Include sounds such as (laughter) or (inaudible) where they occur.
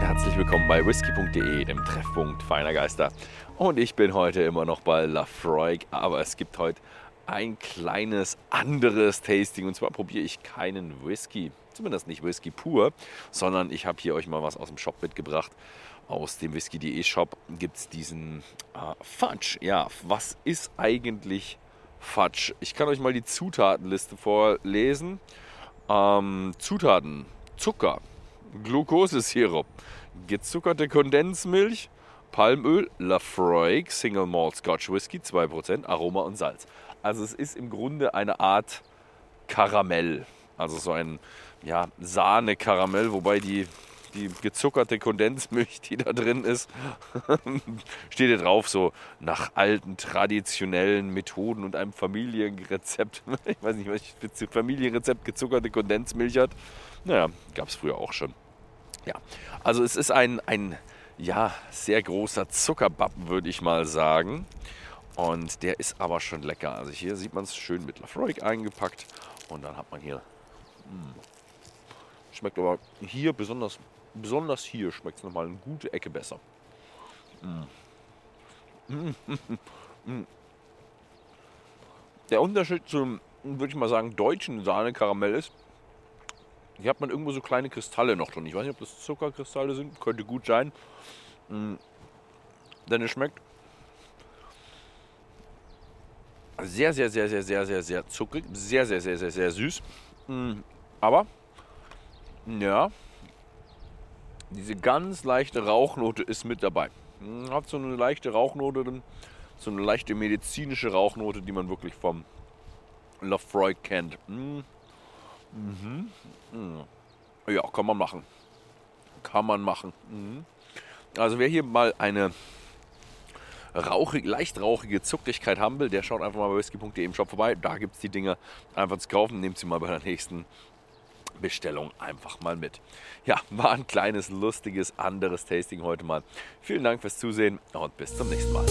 herzlich willkommen bei whisky.de, dem Treffpunkt feiner Geister. Und ich bin heute immer noch bei Lafroig, aber es gibt heute ein kleines anderes Tasting. Und zwar probiere ich keinen Whisky, zumindest nicht Whisky pur, sondern ich habe hier euch mal was aus dem Shop mitgebracht. Aus dem Whisky.de Shop gibt es diesen äh, Fudge. Ja, was ist eigentlich Fudge? Ich kann euch mal die Zutatenliste vorlesen. Ähm, Zutaten: Zucker, Glukosesirup, gezuckerte Kondensmilch, Palmöl, Lafroig, Single Malt Scotch Whisky, 2%, Aroma und Salz. Also es ist im Grunde eine Art Karamell. Also so ein ja, Sahne-Karamell, wobei die, die gezuckerte Kondensmilch, die da drin ist, (laughs) steht hier drauf, so nach alten traditionellen Methoden und einem Familienrezept. (laughs) Ich weiß nicht, was Familienrezept gezuckerte Kondensmilch hat. Naja, gab es früher auch schon. Ja, also es ist ein, ein ja, sehr großer Zuckerbappen, würde ich mal sagen. Und der ist aber schon lecker. Also hier sieht man es schön mit Lafroig eingepackt. Und dann hat man hier. Mh, hm, schmeckt aber hier besonders, besonders hier schmeckt es nochmal eine gute Ecke besser. Mh. (laughs) Mh, der Unterschied zum, würde ich mal sagen, deutschen Sahne-Karamell ist, hier hat man irgendwo so kleine Kristalle noch drin. Ich weiß nicht, ob das Zuckerkristalle sind. Könnte gut sein. Mm. Denn es schmeckt sehr, sehr, sehr, sehr, sehr, sehr, sehr zuckrig. Sehr, sehr, sehr, sehr, sehr süß. Mm. Aber, ja, diese ganz leichte Rauchnote ist mit dabei. Mm, hat so eine leichte Rauchnote drin. So eine leichte medizinische Rauchnote, die man wirklich vom Lafroy kennt. Mhm. Mhm. Ja, kann man machen. Kann man machen. Mhm. Also wer hier mal eine rauchig, leicht rauchige Zuckigkeit haben will, der schaut einfach mal bei whisky.de im Shop vorbei. Da gibt es die Dinger einfach zu kaufen. Nehmt sie mal bei der nächsten Bestellung einfach mal mit. Ja, war ein kleines, lustiges, anderes Tasting heute mal. Vielen Dank fürs Zusehen und bis zum nächsten Mal.